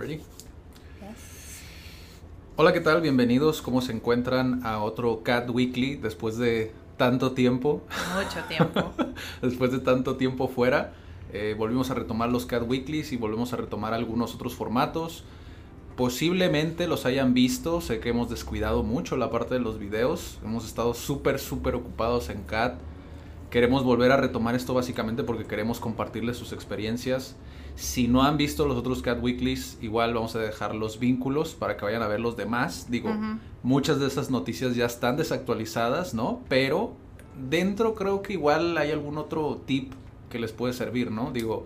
Ready? Hola, ¿qué tal? Bienvenidos. ¿Cómo se encuentran a otro Cat Weekly después de tanto tiempo? Mucho tiempo. después de tanto tiempo fuera. Eh, volvimos a retomar los Cat Weeklies y volvemos a retomar algunos otros formatos. Posiblemente los hayan visto, sé que hemos descuidado mucho la parte de los videos, hemos estado súper, súper ocupados en Cat. Queremos volver a retomar esto básicamente porque queremos compartirles sus experiencias. Si no han visto los otros Cat Weeklies, igual vamos a dejar los vínculos para que vayan a ver los demás. Digo, muchas de esas noticias ya están desactualizadas, ¿no? Pero dentro creo que igual hay algún otro tip que les puede servir, ¿no? Digo,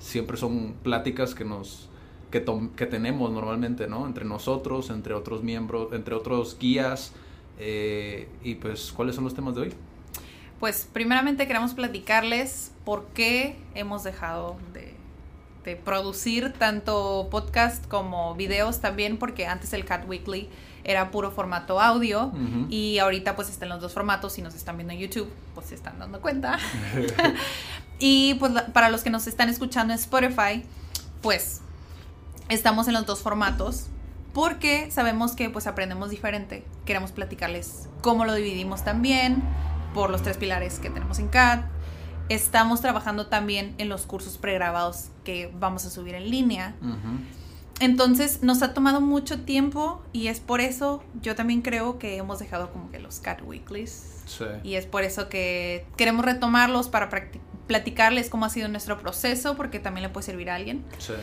siempre son pláticas que nos que, que tenemos normalmente, ¿no? Entre nosotros, entre otros miembros, entre otros guías. Eh, y pues, ¿cuáles son los temas de hoy? Pues primeramente queremos platicarles por qué hemos dejado de, de producir tanto podcast como videos también, porque antes el Cat Weekly era puro formato audio y ahorita pues están los dos formatos, si nos están viendo en YouTube, pues se están dando cuenta. y pues para los que nos están escuchando en Spotify, pues estamos en los dos formatos porque sabemos que pues aprendemos diferente. Queremos platicarles cómo lo dividimos también por los tres pilares que tenemos en CAD. Estamos trabajando también en los cursos pregrabados que vamos a subir en línea. Entonces nos ha tomado mucho tiempo y es por eso yo también creo que hemos dejado como que los Cat Weeklies. Sí. Y es por eso que queremos retomarlos para platicarles cómo ha sido nuestro proceso porque también le puede servir a alguien. Sí.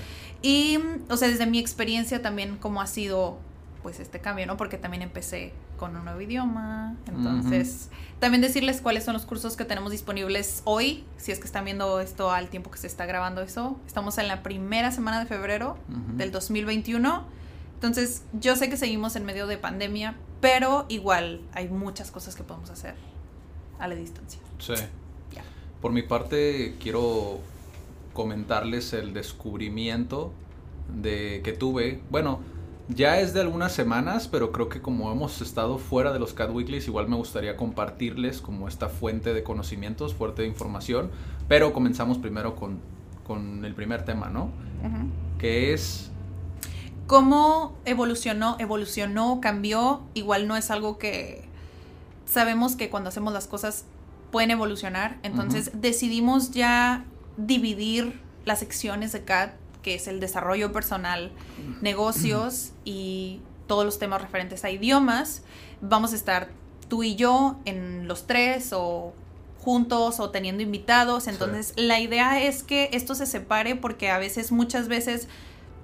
Y, o sea, desde mi experiencia también cómo ha sido pues este cambio, ¿no? Porque también empecé con un nuevo idioma. Entonces, también decirles cuáles son los cursos que tenemos disponibles hoy, si es que están viendo esto al tiempo que se está grabando eso. Estamos en la primera semana de febrero del 2021. Entonces, yo sé que seguimos en medio de pandemia, pero igual hay muchas cosas que podemos hacer a la distancia. Sí. Por mi parte, quiero comentarles el descubrimiento de que tuve. Bueno, ya es de algunas semanas, pero creo que como hemos estado fuera de los Cat Weeklies, igual me gustaría compartirles como esta fuente de conocimientos, fuente de información. Pero comenzamos primero con, con el primer tema, ¿no? Que es... ¿Cómo evolucionó? Evolucionó, cambió. Igual no es algo que sabemos que cuando hacemos las cosas pueden evolucionar. Entonces decidimos ya dividir las secciones de CAD que es el desarrollo personal, negocios y todos los temas referentes a idiomas. Vamos a estar tú y yo en los tres o juntos o teniendo invitados. Entonces, la idea es que esto se separe porque a veces, muchas veces,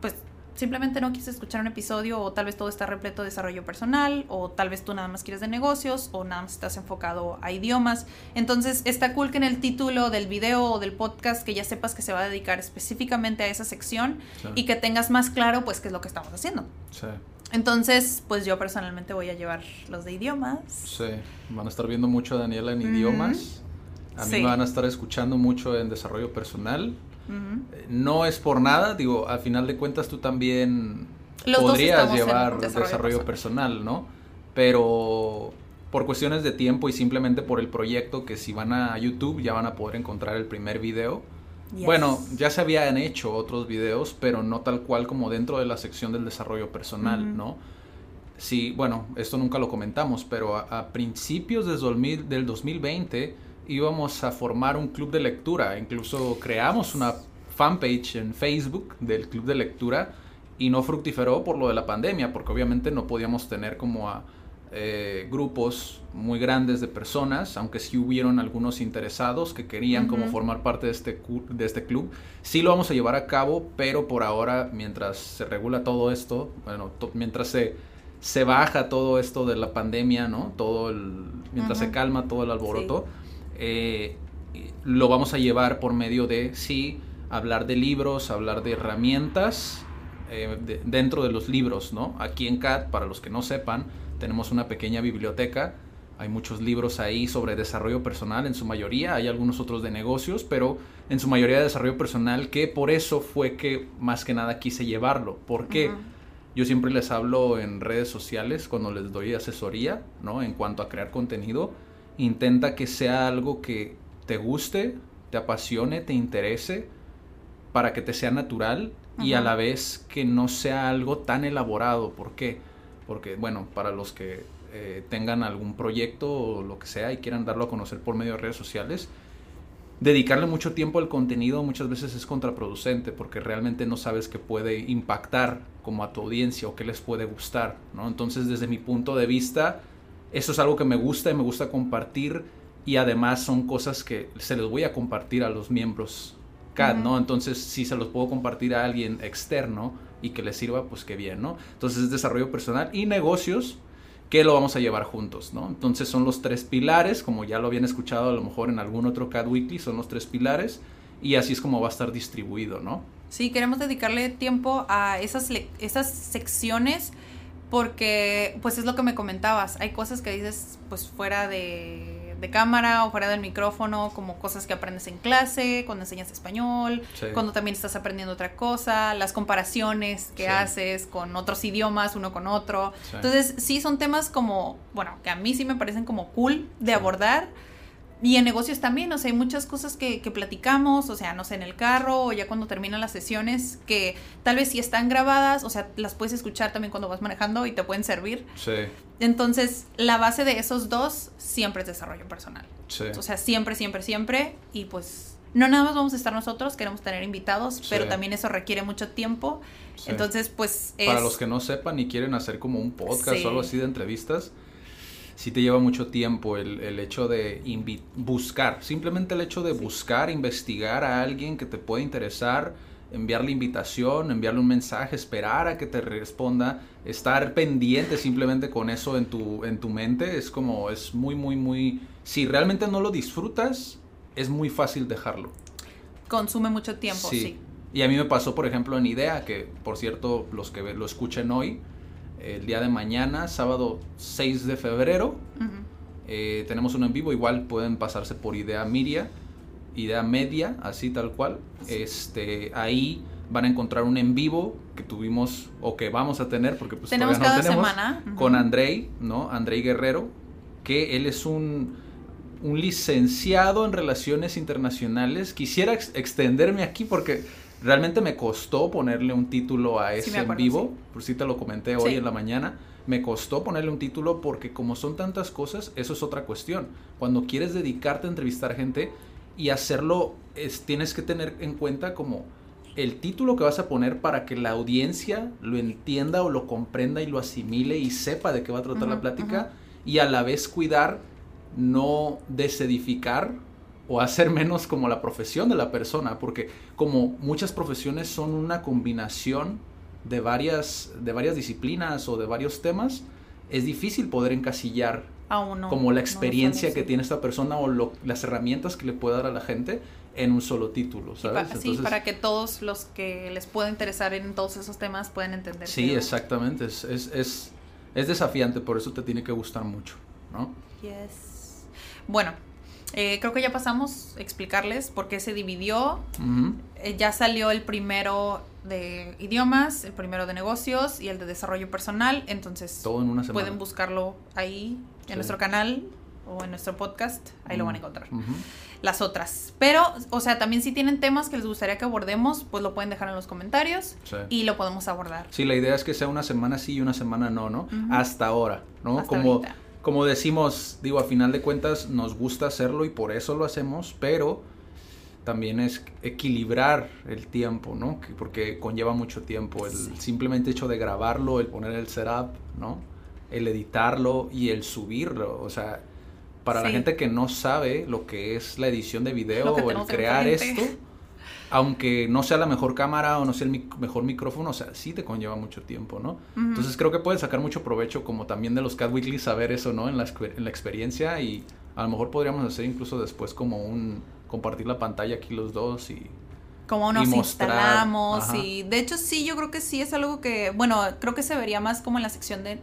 pues simplemente no quieres escuchar un episodio o tal vez todo está repleto de desarrollo personal o tal vez tú nada más quieres de negocios o nada más estás enfocado a idiomas. Entonces está cool que en el título del video o del podcast que ya sepas que se va a dedicar específicamente a esa sección y que tengas más claro pues qué es lo que estamos haciendo. Sí. Entonces, pues yo personalmente voy a llevar los de idiomas. Sí, van a estar viendo mucho a Daniela en idiomas. A mí me van a estar escuchando mucho en desarrollo personal. No es por nada, digo, al final de cuentas tú también podrías llevar desarrollo, personal. ¿no? Pero por cuestiones de tiempo y simplemente por el proyecto que si van a YouTube ya van a poder encontrar el primer video. Bueno, ya se habían hecho otros videos, pero no tal cual como dentro de la sección del desarrollo personal, ¿no? Sí, bueno, esto nunca lo comentamos, pero a, principios del, del 2020 íbamos a formar un club de lectura. Incluso creamos una fanpage en Facebook del club de lectura y no fructiferó por lo de la pandemia, porque obviamente no podíamos tener como a eh, grupos muy grandes de personas, aunque sí hubieron algunos interesados que querían como formar parte de este, de este club. Sí lo vamos a llevar a cabo, pero por ahora, mientras se regula todo esto, bueno, mientras se se baja todo esto de la pandemia, ¿no? Todo el, mientras se calma todo el alboroto, eh, lo vamos a llevar por medio de, sí, hablar de libros, hablar de herramientas eh, dentro de los libros, ¿no? Aquí en CAT, para los que no sepan, tenemos una pequeña biblioteca. Hay muchos libros ahí sobre desarrollo personal, en su mayoría, hay algunos otros de negocios, pero en su mayoría de desarrollo personal, que por eso fue que más que nada quise llevarlo. porque Yo siempre les hablo en redes sociales cuando les doy asesoría, ¿no? En cuanto a crear contenido, intenta que sea algo que te guste, te apasione, te interese, para que te sea natural y a la vez que no sea algo tan elaborado. ¿Por qué? Porque, bueno, para los que eh, tengan algún proyecto o lo que sea y quieran darlo a conocer por medio de redes sociales, dedicarle mucho tiempo al contenido muchas veces es contraproducente porque realmente no sabes qué puede impactar como a tu audiencia o qué les puede gustar, ¿no? Entonces, desde mi punto de vista, eso es algo que me gusta y me gusta compartir y además son cosas que se les voy a compartir a los miembros ¿no? Entonces, si se los puedo compartir a alguien externo y que les sirva, pues qué bien, ¿no? Entonces, es desarrollo personal y negocios que lo vamos a llevar juntos, ¿no? Entonces, son los tres pilares, como ya lo habían escuchado a lo mejor en algún otro CAD Weekly, son los tres pilares y así es como va a estar distribuido, ¿no? Sí, queremos dedicarle tiempo a esas, esas secciones porque, pues es lo que me comentabas, hay cosas que dices, pues fuera de de cámara o fuera del micrófono, como cosas que aprendes en clase, cuando enseñas español, cuando también estás aprendiendo otra cosa, las comparaciones que haces con otros idiomas, uno con otro. Entonces, sí son temas como, bueno, que a mí sí me parecen como cool de abordar y en negocios también, o sea, hay muchas cosas que, que, platicamos, o sea, no sé, en el carro o ya cuando terminan las sesiones, que tal vez si están grabadas, o sea, las puedes escuchar también cuando vas manejando y te pueden servir. Sí. Entonces, la base de esos dos siempre es desarrollo personal. Sí. O sea, siempre, siempre, siempre. Y pues, no nada más vamos a estar nosotros, queremos tener invitados, pero también eso requiere mucho tiempo. Entonces, pues... Para los que no sepan y quieren hacer como un podcast o algo así de entrevistas sí te lleva mucho tiempo el, el hecho de buscar, simplemente el hecho de buscar, investigar a alguien que te pueda interesar, enviarle invitación, enviarle un mensaje, esperar a que te responda, estar pendiente simplemente con eso en tu, en tu mente, es como, es muy, muy, muy, si realmente no lo disfrutas, es muy fácil dejarlo. Consume mucho tiempo, sí. Y a mí me pasó, por ejemplo, en Idea, que por cierto, los que lo escuchen hoy, el día de mañana, sábado 6 de febrero. Eh, tenemos uno en vivo, igual pueden pasarse por Idea Media, Idea Media, así tal cual. Este, ahí van a encontrar un en vivo que tuvimos o que vamos a tener, porque pues tenemos cada semana. Con Andrei, ¿no? Andrei Guerrero, que él es un, un licenciado en relaciones internacionales. Quisiera extenderme aquí porque Realmente me costó ponerle un título a ese en vivo, por si te lo comenté hoy en la mañana. Me costó ponerle un título porque como son tantas cosas, eso es otra cuestión. Cuando quieres dedicarte a entrevistar gente y hacerlo, es, tienes que tener en cuenta como el título que vas a poner para que la audiencia lo entienda o lo comprenda y lo asimile y sepa de qué va a tratar la plática y a la vez cuidar no desedificar o hacer menos como la profesión de la persona, porque como muchas profesiones son una combinación de varias, de varias disciplinas o de varios temas, es difícil poder encasillar a uno, como la experiencia que tiene esta persona o las herramientas que le puede dar a la gente en un solo título, ¿sabes? sí, para que todos los que les pueda interesar en todos esos temas puedan entender. Sí, exactamente, es, es, es, es desafiante, por eso te tiene que gustar mucho, ¿no? Yes. Bueno, eh, creo que ya pasamos a explicarles por qué se dividió. Eh, ya salió el primero de idiomas, el primero de negocios y el de desarrollo personal. Entonces, pueden buscarlo ahí en nuestro canal o en nuestro podcast. Ahí lo van a encontrar. Las otras. Pero, o sea, también si tienen temas que les gustaría que abordemos, pues lo pueden dejar en los comentarios y lo podemos abordar. Sí, la idea es que sea una semana sí y una semana no, ¿no? Hasta ahora, ¿no? Como como decimos, digo, a final de cuentas nos gusta hacerlo y por eso lo hacemos, pero también es equilibrar el tiempo, ¿no? Porque conlleva mucho tiempo. El simplemente hecho de grabarlo, el poner el setup, ¿no? El editarlo y el subirlo. O sea, para la gente que no sabe lo que es la edición de video o el crear esto, aunque no sea la mejor cámara o no sea el mejor micrófono, o sea, sí te conlleva mucho tiempo, ¿no? Entonces creo que puedes sacar mucho provecho como también de los Cat Weekly saber eso, ¿no? En la, en la experiencia y a lo mejor podríamos hacer incluso después como un compartir la pantalla aquí los dos y cómo nos instalamos y de hecho sí, yo creo que sí es algo que, bueno, creo que se vería más como en la sección de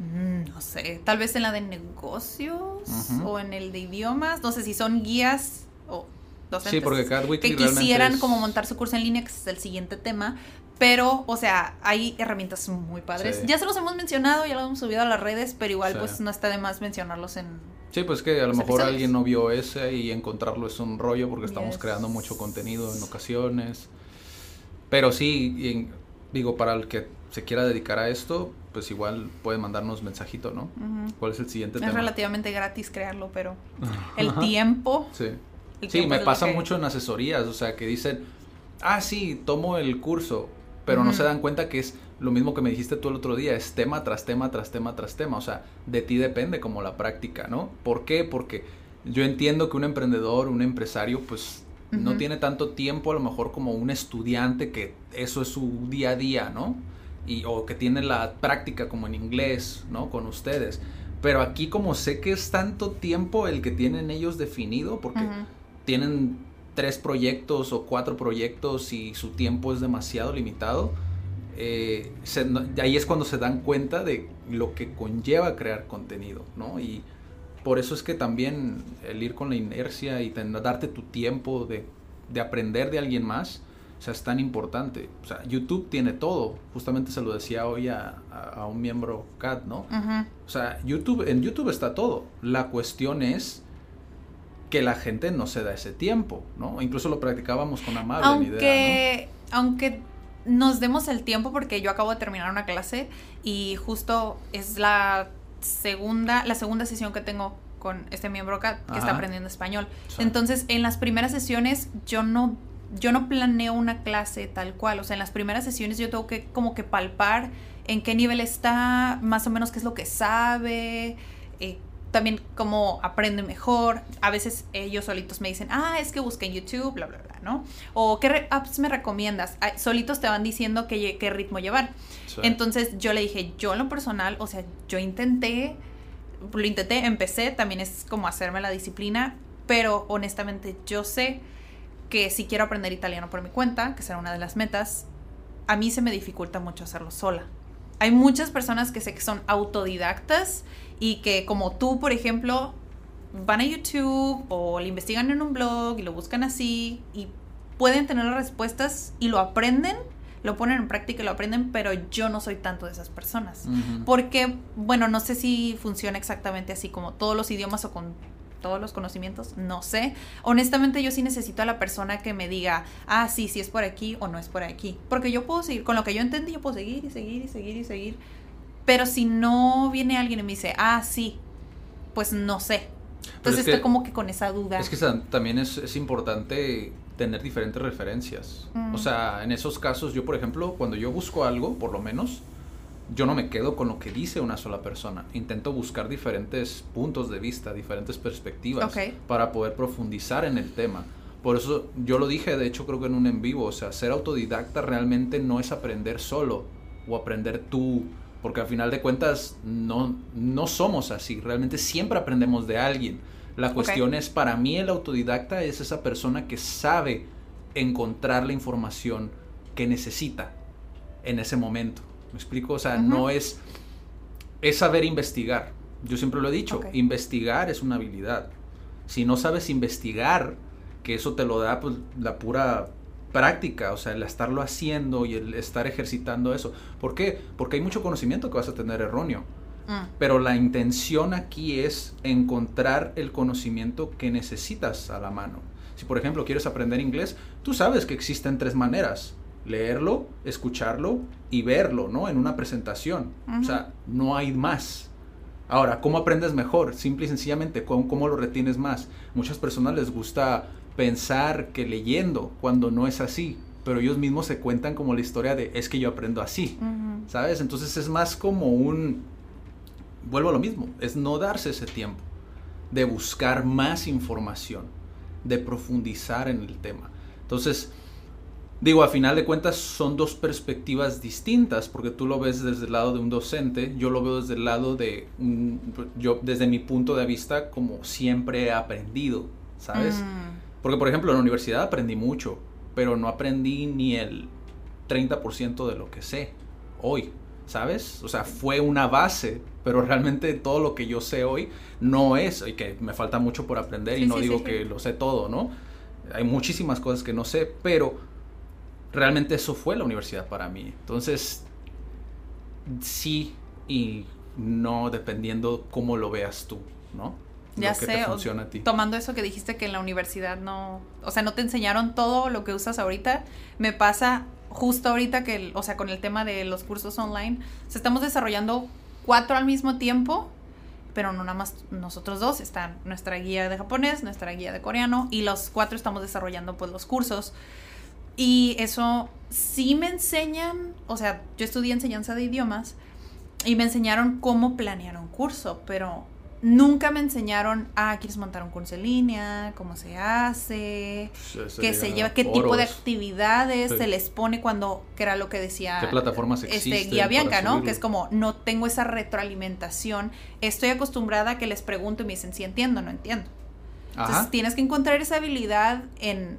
mm, no sé, tal vez en la de negocios o en el de idiomas, no sé si son guías o Sí, porque que quisieran como montar su curso en línea, que es el siguiente tema. Pero, o sea, hay herramientas muy padres. Ya se los hemos mencionado, ya los hemos subido a las redes, pero igual pues no está de más mencionarlos en... Sí, pues que a lo mejor alguien no vio ese y encontrarlo es un rollo porque estamos creando mucho contenido en ocasiones. Pero sí, digo, para el que se quiera dedicar a esto, pues igual puede mandarnos mensajito, ¿no? ¿Cuál es el siguiente tema? Es relativamente gratis crearlo, pero el tiempo... Sí Sí, me pasa mucho en asesorías, o sea, que dicen, ah, sí, tomo el curso, pero no se dan cuenta que es lo mismo que me dijiste tú el otro día, es tema tras tema, tras tema, tras tema, o sea, de ti depende como la práctica, ¿no? ¿Por qué? Porque yo entiendo que un emprendedor, un empresario, pues no tiene tanto tiempo a lo mejor como un estudiante que eso es su día a día, ¿no? Y, o que tiene la práctica como en inglés, ¿no? Con ustedes. Pero aquí como sé que es tanto tiempo el que tienen ellos definido, porque tienen tres proyectos o cuatro proyectos y su tiempo es demasiado limitado, eh, ahí es cuando se dan cuenta de lo que conlleva crear contenido, ¿no? Y por eso es que también el ir con la inercia y darte tu tiempo de, aprender de alguien más, o sea, es tan importante. O sea, YouTube tiene todo. Justamente se lo decía hoy a, un miembro CAD, ¿no? O sea, YouTube, en YouTube está todo. La cuestión es que la gente no se da ese tiempo, ¿no? Incluso lo practicábamos con amable aunque, Aunque nos demos el tiempo, porque yo acabo de terminar una clase y justo es la segunda, la segunda sesión que tengo con este miembro que, está aprendiendo español. Entonces, en las primeras sesiones yo no yo no planeo una clase tal cual, o sea, en las primeras sesiones yo tengo que como que palpar en qué nivel está, más o menos qué es lo que sabe, eh, también cómo aprende mejor. A veces ellos solitos me dicen, ah, es que busca en YouTube, bla, bla, bla, ¿no? O qué apps me recomiendas. solitos te van diciendo qué, qué ritmo llevar. Entonces yo le dije, yo en lo personal, o sea, yo intenté, lo intenté, empecé, también es como hacerme la disciplina, pero honestamente yo sé que si quiero aprender italiano por mi cuenta, que será una de las metas, a mí se me dificulta mucho hacerlo sola. Hay muchas personas que sé que son autodidactas y que como tú, por ejemplo, van a YouTube o le investigan en un blog y lo buscan así y pueden tener las respuestas y lo aprenden, lo ponen en práctica y lo aprenden, pero yo no soy tanto de esas personas. Porque, bueno, no sé si funciona exactamente así como todos los idiomas o con todos los conocimientos, no sé. Honestamente yo sí necesito a la persona que me diga, ah, sí, sí es por aquí o no es por aquí. Porque yo puedo seguir, con lo que yo entendí, yo puedo seguir y seguir y seguir y seguir pero si no viene alguien y me dice, ah, sí, pues no sé. Entonces estoy como que con esa duda. Es que también es, importante tener diferentes referencias. O mm. sea, en esos casos, yo por ejemplo, cuando yo busco algo, por lo menos, yo no me quedo con lo que dice una sola persona. Intento buscar diferentes puntos de vista, diferentes perspectivas para poder profundizar en el tema. Por eso yo lo dije, de hecho creo que en un en vivo, o sea, ser autodidacta realmente no es aprender solo o aprender tú porque al final de cuentas no, no somos así, realmente siempre aprendemos de alguien. La cuestión es, para mí el autodidacta es esa persona que sabe encontrar la información que necesita en ese momento. ¿Me explico? O sea, no es, es saber investigar. Yo siempre lo he dicho, investigar es una habilidad. Si no sabes investigar, que eso te lo da pues, la pura práctica, o sea, el estarlo haciendo y el estar ejercitando eso. ¿Por qué? Porque hay mucho conocimiento que vas a tener erróneo. Mm. Pero la intención aquí es encontrar el conocimiento que necesitas a la mano. Si por ejemplo quieres aprender inglés, tú sabes que existen tres maneras. Leerlo, escucharlo y verlo, ¿no? En una presentación. O sea, no hay más. Ahora, ¿cómo aprendes mejor? Simple y sencillamente, ¿cómo, ¿cómo, lo retienes más? Muchas personas les gusta pensar que leyendo cuando no es así, pero ellos mismos se cuentan como la historia de es que yo aprendo así, ¿sabes? Entonces es más como un, vuelvo a lo mismo, es no darse ese tiempo de buscar más información, de profundizar en el tema. Entonces, digo, a final de cuentas son dos perspectivas distintas, porque tú lo ves desde el lado de un docente, yo lo veo desde el lado de, yo desde mi punto de vista, como siempre he aprendido, ¿sabes? Mm. Porque, por ejemplo, en la universidad aprendí mucho, pero no aprendí ni el 30% de lo que sé hoy, ¿sabes? O sea, fue una base, pero realmente todo lo que yo sé hoy no es, y que me falta mucho por aprender y no digo que lo sé todo, ¿no? Hay muchísimas cosas que no sé, pero realmente eso fue la universidad para mí. Entonces, sí y no dependiendo cómo lo veas tú, ¿no? Ya sé, tomando eso que dijiste que en la universidad no, o sea, no te enseñaron todo lo que usas ahorita, me pasa justo ahorita que, o sea, con el tema de los cursos online, o estamos desarrollando cuatro al mismo tiempo, pero no nada más nosotros dos, está nuestra guía de japonés, nuestra guía de coreano, y los cuatro estamos desarrollando pues los cursos. Y eso sí me enseñan, o sea, yo estudié enseñanza de idiomas y me enseñaron cómo planear un curso, pero nunca me enseñaron, ah, quieres montar un curso en línea, cómo se hace, qué se lleva, qué tipo de actividades se les pone cuando, que era lo que decía ¿Qué plataformas este guía Bianca, ¿no? Que es como, no tengo esa retroalimentación, estoy acostumbrada a que les pregunto y me dicen, sí entiendo, no entiendo. Entonces tienes que encontrar esa habilidad en,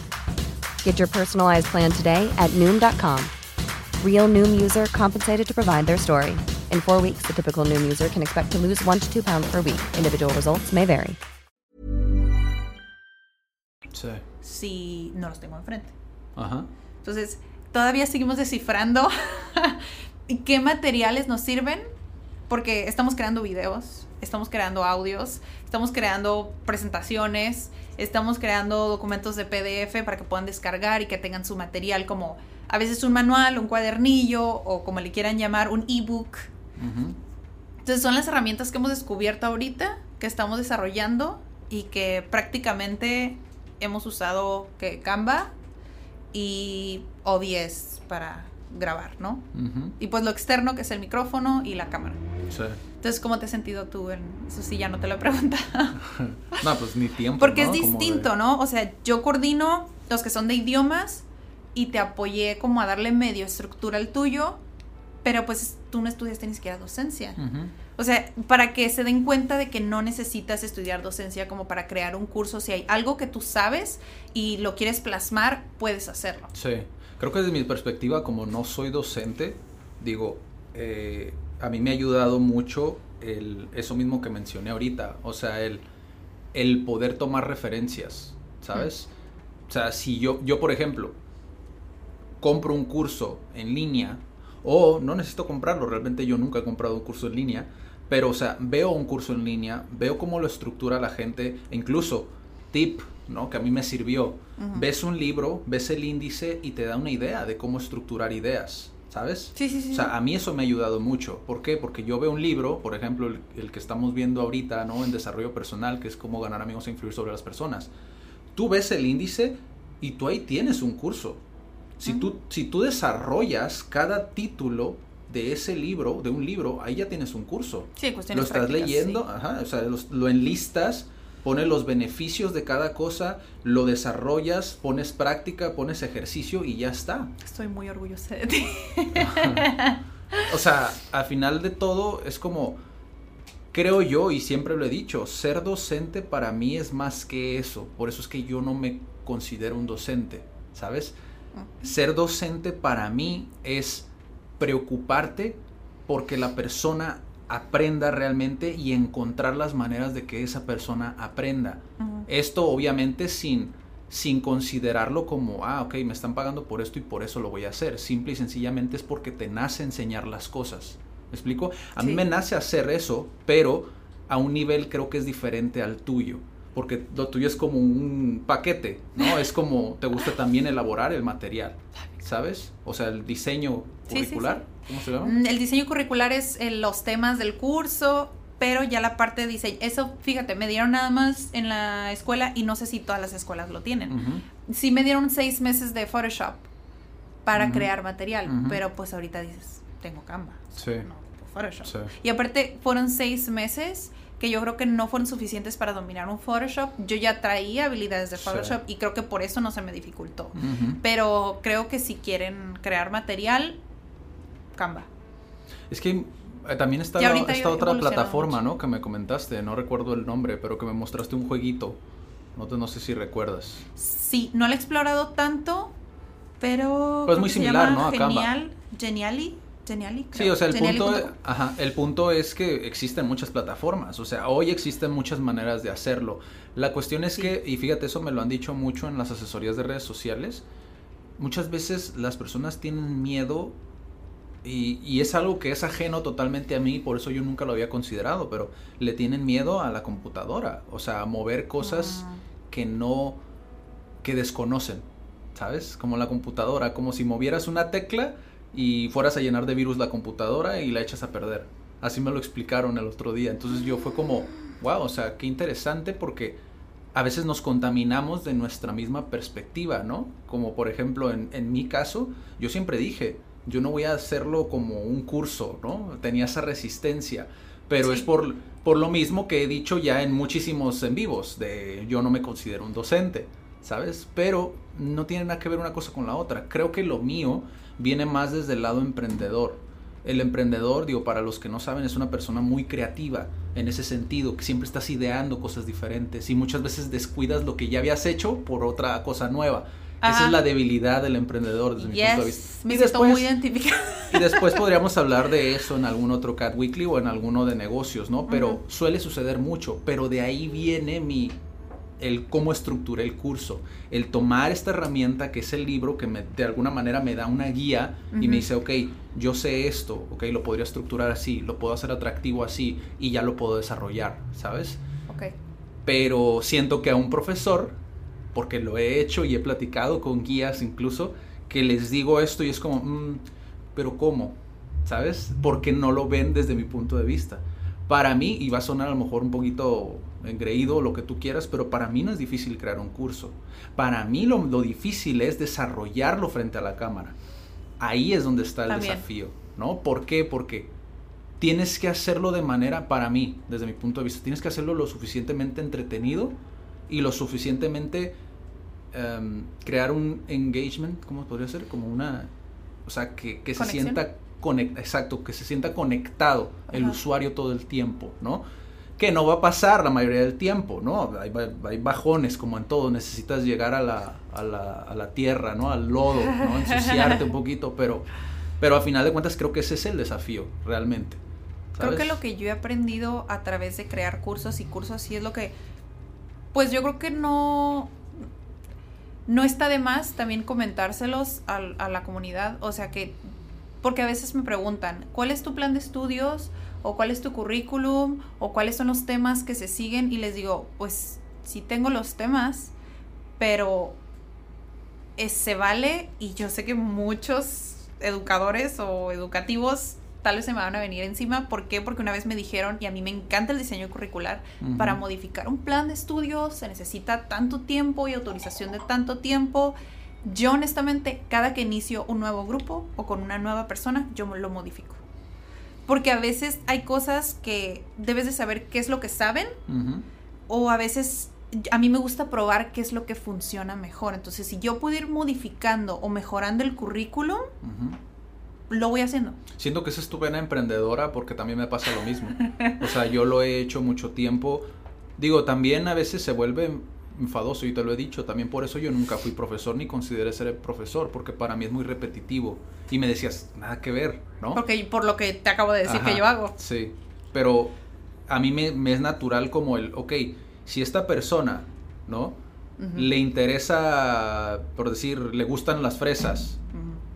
Get your personalized plan today at Noom.com. Real Noom user compensated to provide their story. In four weeks, the typical Noom user can expect to lose one to two pounds per week. Individual results may vary. Sí. si no los tengo enfrente. Ajá. Entonces, todavía seguimos descifrando qué materiales nos sirven, porque estamos creando videos, estamos creando audios, estamos creando presentaciones, estamos creando documentos de PDF para que puedan descargar y que tengan su material como a veces un manual, un cuadernillo o como le quieran llamar, un ebook. Entonces son las herramientas que hemos descubierto ahorita, que estamos desarrollando y que prácticamente hemos usado que Canva y OBS para grabar, ¿no? Y pues lo externo que es el micrófono y la cámara. Sí. Entonces, ¿cómo te has sentido tú en eso? Sí, ya no te lo he preguntado. no, pues ni tiempo. Porque es distinto, ¿no? O sea, yo coordino los que son de idiomas y te apoyé como a darle medio estructura al tuyo, pero pues tú no estudiaste ni siquiera docencia. O sea, para que se den cuenta de que no necesitas estudiar docencia como para crear un curso. Si hay algo que tú sabes y lo quieres plasmar, puedes hacerlo. Sí, creo que desde mi perspectiva, como no soy docente, digo, eh, a mí me ha ayudado mucho el, eso mismo que mencioné ahorita. O sea, el, el poder tomar referencias, ¿sabes? O sea, si yo, yo, por ejemplo, compro un curso en línea, o no necesito comprarlo, realmente yo nunca he comprado un curso en línea, pero, o sea, veo un curso en línea, veo cómo lo estructura la gente, e incluso tip, ¿no? Que a mí me sirvió. Ves un libro, ves el índice y te da una idea de cómo estructurar ideas. ¿Sabes? Sí, sí, sí. O sea, a mí eso me ha ayudado mucho. ¿Por qué? Porque yo veo un libro, por ejemplo, el, que estamos viendo ahorita, ¿no? En desarrollo personal, que es cómo ganar amigos e influir sobre las personas. Tú ves el índice y tú ahí tienes un curso. Si, tú, si tú desarrollas cada título de ese libro, de un libro, ahí ya tienes un curso. Sí, Lo estás leyendo, ajá, o sea, lo enlistas, pones los beneficios de cada cosa, lo desarrollas, pones práctica, pones ejercicio y ya está. Estoy muy orgullosa de ti. o sea, al final de todo es como, creo yo, y siempre lo he dicho, ser docente para mí es más que eso. Por eso es que yo no me considero un docente, ¿sabes? Ser docente para mí es preocuparte porque la persona aprenda realmente y encontrar las maneras de que esa persona aprenda. Esto obviamente sin, sin considerarlo como, ah, ok, me están pagando por esto y por eso lo voy a hacer. Simple y sencillamente es porque te nace enseñar las cosas. ¿Me explico? A mí me nace hacer eso, pero a un nivel creo que es diferente al tuyo. Porque lo tuyo es como un paquete, ¿no? es como te gusta también elaborar el material, ¿sabes? O sea, el diseño curricular. ¿Cómo se llama? Mm, el diseño curricular es eh, los temas del curso, pero ya la parte de diseño, eso fíjate, me dieron nada más en la escuela y no sé si todas las escuelas lo tienen. Sí me dieron seis meses de Photoshop para crear material, pero pues ahorita dices, tengo Canva. Sí. No, Photoshop. Y aparte fueron seis meses que yo creo que no fueron suficientes para dominar un Photoshop. Yo ya traía habilidades de Photoshop y creo que por eso no se me dificultó. Pero creo que si quieren crear material, Canva. Es que eh, también está esta otra plataforma, ¿no? Que me comentaste, no recuerdo el nombre, pero que me mostraste un jueguito. No, te, no sé si recuerdas. Sí, no lo he explorado tanto, pero... Pues muy similar, ¿no? A Genial, Geniali. Sí, o sea, el punto, el punto es que existen muchas plataformas, o sea, hoy existen muchas maneras de hacerlo. La cuestión es que, y fíjate, eso me lo han dicho mucho en las asesorías de redes sociales, muchas veces las personas tienen miedo y, y, es algo que es ajeno totalmente a mí, por eso yo nunca lo había considerado, pero le tienen miedo a la computadora, o sea, a mover cosas ah. que no, que desconocen, ¿sabes? Como la computadora, como si movieras una tecla y fueras a llenar de virus la computadora y la echas a perder. Así me lo explicaron el otro día. Entonces yo fue como, wow, o sea, qué interesante porque a veces nos contaminamos de nuestra misma perspectiva, ¿no? Como por ejemplo en, en mi caso, yo siempre dije, yo no voy a hacerlo como un curso, ¿no? Tenía esa resistencia, pero es por, por lo mismo que he dicho ya en muchísimos en vivos, de yo no me considero un docente, ¿sabes? Pero no tiene nada que ver una cosa con la otra. Creo que lo mío viene más desde el lado emprendedor. El emprendedor, digo, para los que no saben, es una persona muy creativa en ese sentido, que siempre estás ideando cosas diferentes y muchas veces descuidas lo que ya habías hecho por otra cosa nueva. Esa es la debilidad del emprendedor desde mi punto de vista. Me y después, muy identificada. Y después podríamos hablar de eso en algún otro Cat Weekly o en alguno de negocios, ¿no? Pero suele suceder mucho, pero de ahí viene mi el cómo estructuré el curso, el tomar esta herramienta que es el libro que me, de alguna manera me da una guía y me dice, ok, yo sé esto, ok, lo podría estructurar así, lo puedo hacer atractivo así y ya lo puedo desarrollar, ¿sabes? Ok. Pero siento que a un profesor, porque lo he hecho y he platicado con guías incluso, que les digo esto y es como, mm, pero ¿cómo? ¿Sabes? Porque no lo ven desde mi punto de vista. Para mí, y va a sonar a lo mejor un poquito engreído, lo que tú quieras, pero para mí no es difícil crear un curso. Para mí lo, difícil es desarrollarlo frente a la cámara. Ahí es donde está el desafío, ¿no? ¿Por qué? Porque tienes que hacerlo de manera, para mí, desde mi punto de vista, tienes que hacerlo lo suficientemente entretenido y lo suficientemente em, crear un engagement, ¿cómo podría ser? Como una, o sea, que, que se sienta exacto, que se sienta conectado el usuario todo el tiempo, ¿no? que no va a pasar la mayoría del tiempo, ¿no? Hay, bajones como en todo, necesitas llegar a la, a la, a la tierra, ¿no? Al lodo, ¿no? Ensuciarte un poquito, pero, pero a final de cuentas creo que ese es el desafío, realmente. Creo que lo que yo he aprendido a través de crear cursos y cursos sí es lo que, pues yo creo que no, no está de más también comentárselos a, a la comunidad, o sea que, porque a veces me preguntan, ¿cuál es tu plan de estudios? o cuál es tu currículum o cuáles son los temas que se siguen y les digo, pues sí tengo los temas, pero se vale y yo sé que muchos educadores o educativos tal vez se me van a venir encima. ¿Por qué? Porque una vez me dijeron, y a mí me encanta el diseño curricular, para modificar un plan de estudios se necesita tanto tiempo y autorización de tanto tiempo. Yo honestamente, cada que inicio un nuevo grupo o con una nueva persona, yo lo modifico. Porque a veces hay cosas que debes de saber qué es lo que saben o a veces a mí me gusta probar qué es lo que funciona mejor. Entonces, si yo puedo ir modificando o mejorando el currículum, lo voy haciendo. Siento que esa es tu vena emprendedora porque también me pasa lo mismo. o sea, yo lo he hecho mucho tiempo. Digo, también a veces se vuelve enfadoso y te lo he dicho, también por eso yo nunca fui profesor ni consideré ser profesor, porque para mí es muy repetitivo. Y me decías, nada que ver, ¿no? Porque por lo que te acabo de decir que yo hago. Sí. pero a mí me, es natural como el, ok, si esta persona, ¿no? Le interesa, por decir, le gustan las fresas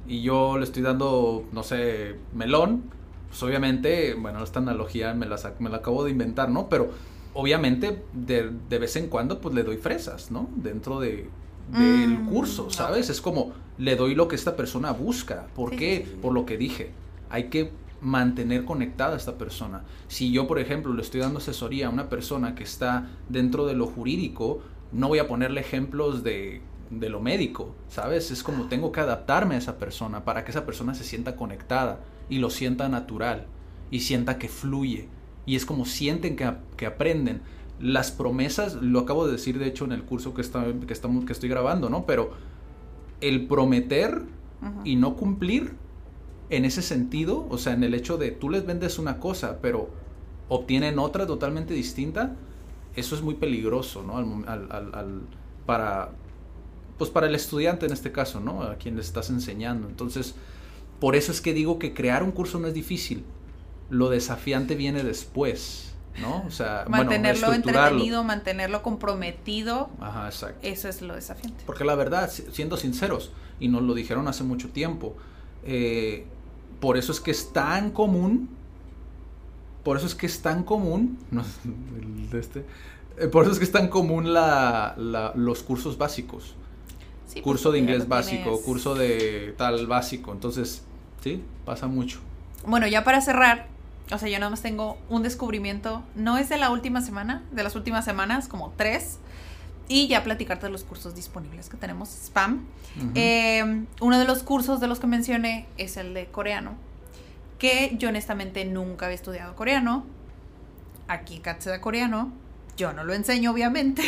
y yo le estoy dando, no sé, melón, pues obviamente, bueno, esta analogía me la, me la acabo de inventar, ¿no? Pero obviamente de, de vez en cuando pues le doy fresas, ¿no? Dentro de, del mm, curso, ¿sabes? Es como le doy lo que esta persona busca. ¿Por qué? Por lo que dije. Hay que mantener conectada a esta persona. Si yo, por ejemplo, le estoy dando asesoría a una persona que está dentro de lo jurídico, no voy a ponerle ejemplos de, de lo médico, ¿sabes? Es como tengo que adaptarme a esa persona para que esa persona se sienta conectada y lo sienta natural y sienta que fluye. Y es como sienten que, que aprenden las promesas, lo acabo de decir de hecho en el curso que, está, que, estamos, que estoy grabando, ¿no? Pero el prometer y no cumplir en ese sentido, o sea, en el hecho de tú les vendes una cosa, pero obtienen otra totalmente distinta, eso es muy peligroso, ¿no? Al, para, pues para el estudiante en este caso, ¿no? A quien le estás enseñando. Entonces, por eso es que digo que crear un curso no es difícil. Lo desafiante viene después. ¿no? O sea, mantenerlo entretenido, mantenerlo comprometido. Ajá, exacto. Eso es lo desafiante. Porque la verdad, siendo sinceros, y nos lo dijeron hace mucho tiempo, eh, por eso es que es tan común, por eso es que es tan común, este, eh, por eso es que es tan común la, los cursos básicos. Curso de inglés básico, curso de tal básico, entonces, sí, pasa mucho. Bueno, ya para cerrar, o sea, yo nada más tengo un descubrimiento, no es de la última semana, de las últimas semanas, como tres, y ya platicarte de los cursos disponibles que tenemos, spam. Em, uno de los cursos de los que mencioné es el de coreano, que yo honestamente nunca había estudiado coreano. Aquí Kat se da coreano, yo no lo enseño, obviamente.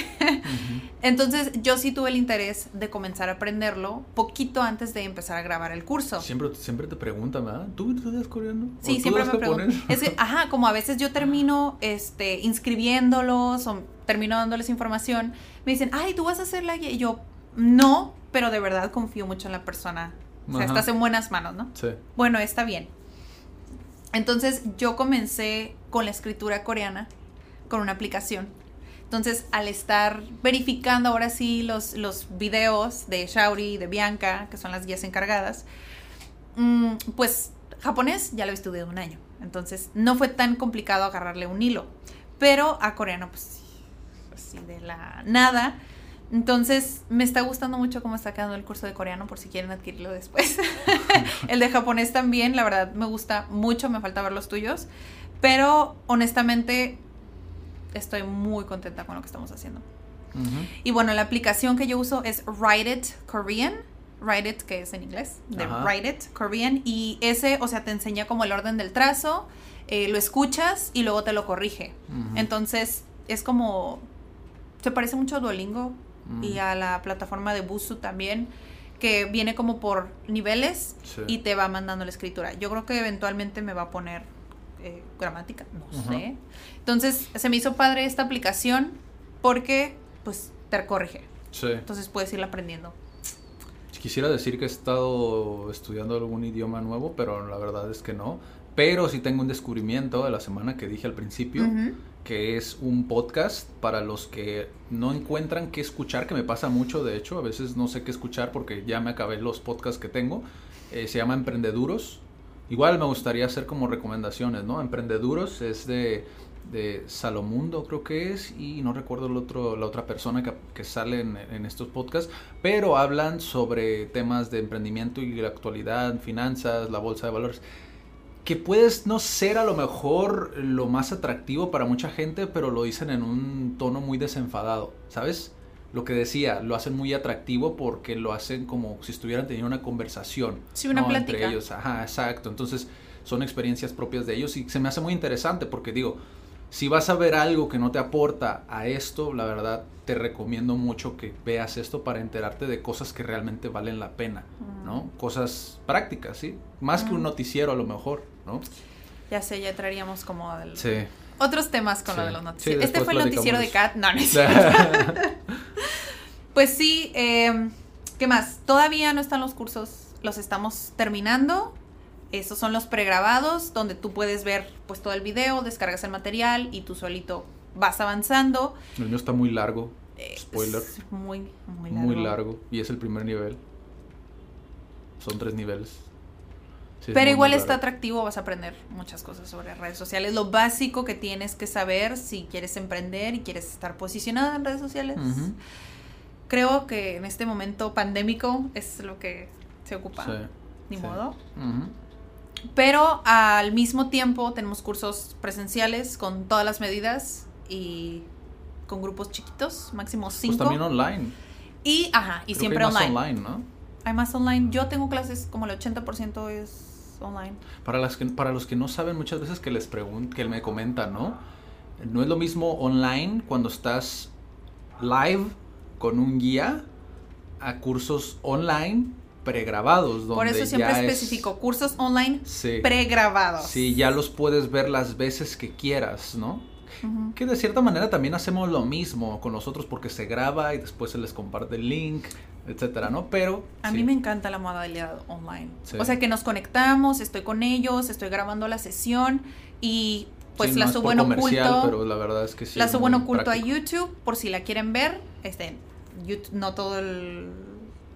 Entonces, yo sí tuve el interés de comenzar a aprenderlo poquito antes de empezar a grabar el curso. Siempre, siempre te preguntan, ¿verdad? ¿Tú estudias coreano? Sí, siempre me preguntan. ajá, como a veces yo termino este, inscribiéndolos o termino dándoles información, me dicen, ay, ¿tú vas a hacer la guía? Y yo, no, pero de verdad confío mucho en la persona. O sea, estás en buenas manos, ¿no? Sí. Bueno, está bien. Entonces, yo comencé con la escritura coreana con una aplicación. Entonces, al estar verificando ahora sí los, los videos de Shauri y de Bianca, que son las guías encargadas, mm, pues japonés ya lo he estudiado un año. Entonces, no fue tan complicado agarrarle un hilo. Pero a coreano, pues así de la nada. Entonces, me está gustando mucho cómo está quedando el curso de coreano, por si quieren adquirirlo después. el de japonés también, la verdad, me gusta mucho, me falta ver los tuyos. Pero honestamente, estoy muy contenta con lo que estamos haciendo. Y bueno, la aplicación que yo uso es Write It Korean. Write It, que es en inglés, de Write It Korean. Y ese, o sea, te enseña como el orden del trazo, eh, lo escuchas y luego te lo corrige. Entonces, es como. Se parece mucho a Duolingo y a la plataforma de Busu también que viene como por niveles y te va mandando la escritura. Yo creo que eventualmente me va a poner eh, gramática, no sé. Entonces se me hizo padre esta aplicación porque pues te corrige. Sí. Entonces puedes ir aprendiendo. Quisiera decir que he estado estudiando algún idioma nuevo, pero la verdad es que no. Pero sí tengo un descubrimiento de la semana que dije al principio, que es un podcast para los que no encuentran qué escuchar, que me pasa mucho, de hecho, a veces no sé qué escuchar porque ya me acabé los podcasts que tengo. Eh, se llama Emprendeduros Igual me gustaría hacer como recomendaciones, ¿no? Emprendeduros es de, de Salomundo, creo que es, y no recuerdo el otro, la otra persona que, que sale en, estos podcasts, pero hablan sobre temas de emprendimiento y la actualidad, finanzas, la bolsa de valores que puedes no ser a lo mejor lo más atractivo para mucha gente, pero lo dicen en un tono muy desenfadado, ¿sabes? lo que decía, lo hacen muy atractivo porque lo hacen como si estuvieran teniendo una conversación. Sí, una plática. Entre ellos, ajá, exacto. Entonces, son experiencias propias de ellos y se me hace muy interesante porque digo, si vas a ver algo que no te aporta a esto, la verdad te recomiendo mucho que veas esto para enterarte de cosas que realmente valen la pena, ¿no? Mm. Cosas prácticas, ¿sí? Más que un mm. noticiero a lo mejor, ¿no? Ya sé, ya traeríamos como Sí otros temas con lo de los noticieros. este fue el noticiero de Kat. No, no es Pues sí, eh, ¿qué más? Todavía no están los cursos, los estamos terminando, Esos son los pregrabados donde tú puedes ver pues todo el video, descargas el material y tú solito vas avanzando. El mío está muy largo. Spoiler. muy, muy largo. Muy largo. Y es el primer nivel. Son tres niveles. Pero igual está atractivo, vas a aprender muchas cosas sobre redes sociales. Lo básico que tienes que saber si quieres emprender y quieres estar posicionada en redes sociales. Creo que en este momento pandémico es lo que se ocupa. Ni modo. Pero al mismo tiempo tenemos cursos presenciales con todas las medidas y con grupos chiquitos, máximo pues cinco. Pues también online. Y, ajá, y siempre hay más online. ¿no? Hay más online. Yo tengo clases como el 80% es online. Para, las que, para los que no saben, muchas veces que les preguntan, que me comentan, ¿no? No es lo mismo online cuando estás live con un guía a cursos online pregrabados. Donde Por eso siempre especifico, cursos online pregrabados. Sí, ya los puedes ver las veces que quieras, ¿no? Que de cierta manera también hacemos lo mismo con nosotros porque se graba y después se les comparte el link, etcétera, ¿no? Pero. A mí me encanta la modalidad online. O sea, que nos conectamos, estoy con ellos, estoy grabando la sesión y pues la subo en oculto. Pero la verdad es que sí. La subo en oculto a YouTube por si la quieren ver. Este, no todo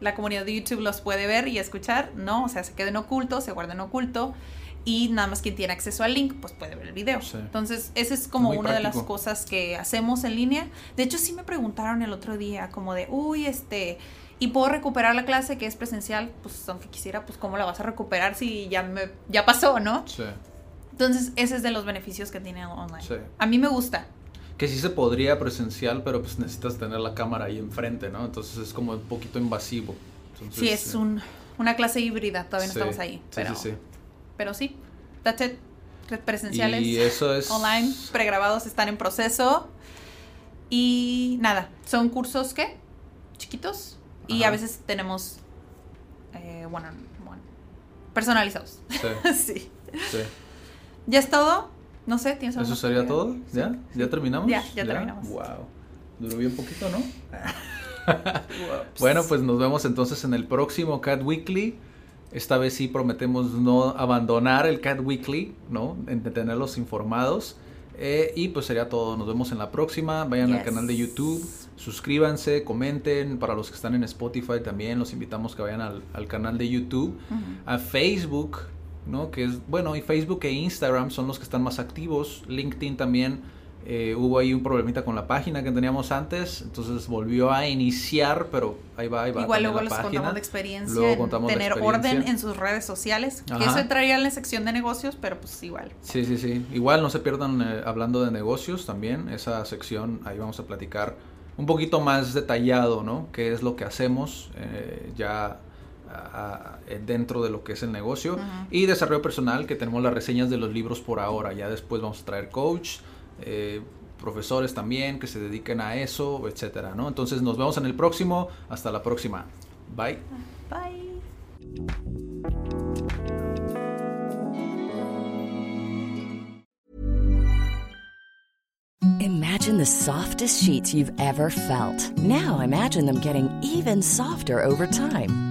la comunidad de YouTube los puede ver y escuchar, ¿no? O sea, se queda en oculto, se guarda en oculto y nada más quien tiene acceso al link pues puede ver el video. Entonces, esa es como una de las cosas que hacemos en línea. De hecho, sí me preguntaron el otro día como de, uy, este, y puedo recuperar la clase que es presencial, pues aunque quisiera, pues cómo la vas a recuperar si ya me ya pasó, ¿no? Sí. Entonces, ese es de los beneficios que tiene online. Sí. A mí me gusta. Que sí se podría presencial, pero pues necesitas tener la cámara ahí enfrente, ¿no? Entonces es como un poquito invasivo. sí, es un, una clase híbrida, todavía no estamos ahí. Pero... Sí, sí, pero sí, that's it. Presenciales, y eso es... online, pregrabados están en proceso. Y nada, son cursos que chiquitos y a veces tenemos, eh, personalizados. Sí. sí. ¿Ya es todo? No sé, ¿tienes ¿Eso sería todo? ¿Ya? ¿Ya terminamos? Ya, ya, terminamos. Wow. Duró bien poquito, ¿no? bueno, pues nos vemos entonces en el próximo Cat Weekly. Esta vez sí prometemos no abandonar el Cat Weekly, ¿no? En tenerlos informados. Eh, y pues sería todo. Nos vemos en la próxima. Vayan al canal de YouTube. Suscríbanse, comenten. Para los que están en Spotify también los invitamos que vayan al, canal de YouTube. A Facebook, ¿no? Que es, bueno, y Facebook e Instagram son los que están más activos. LinkedIn también eh, hubo ahí un problemita con la página que teníamos antes, entonces volvió a iniciar, pero ahí va, ahí va. Igual luego les contamos de experiencia, tener orden en sus redes sociales, que eso entraría en la sección de negocios, pero pues igual. Sí, sí, sí. Igual no se pierdan eh, hablando de negocios también, esa sección ahí vamos a platicar un poquito más detallado, ¿no? ¿Qué es lo que hacemos eh, ya dentro de lo que es el negocio? Y desarrollo personal, que tenemos las reseñas de los libros por ahora, ya después vamos a traer coach eh, profesores también que se dediquen a eso, etcétera, ¿no? Entonces nos vemos en el próximo. Hasta la próxima. Bye. Bye. Imagine the softest sheets you've ever felt. Now imagine them getting even softer over time.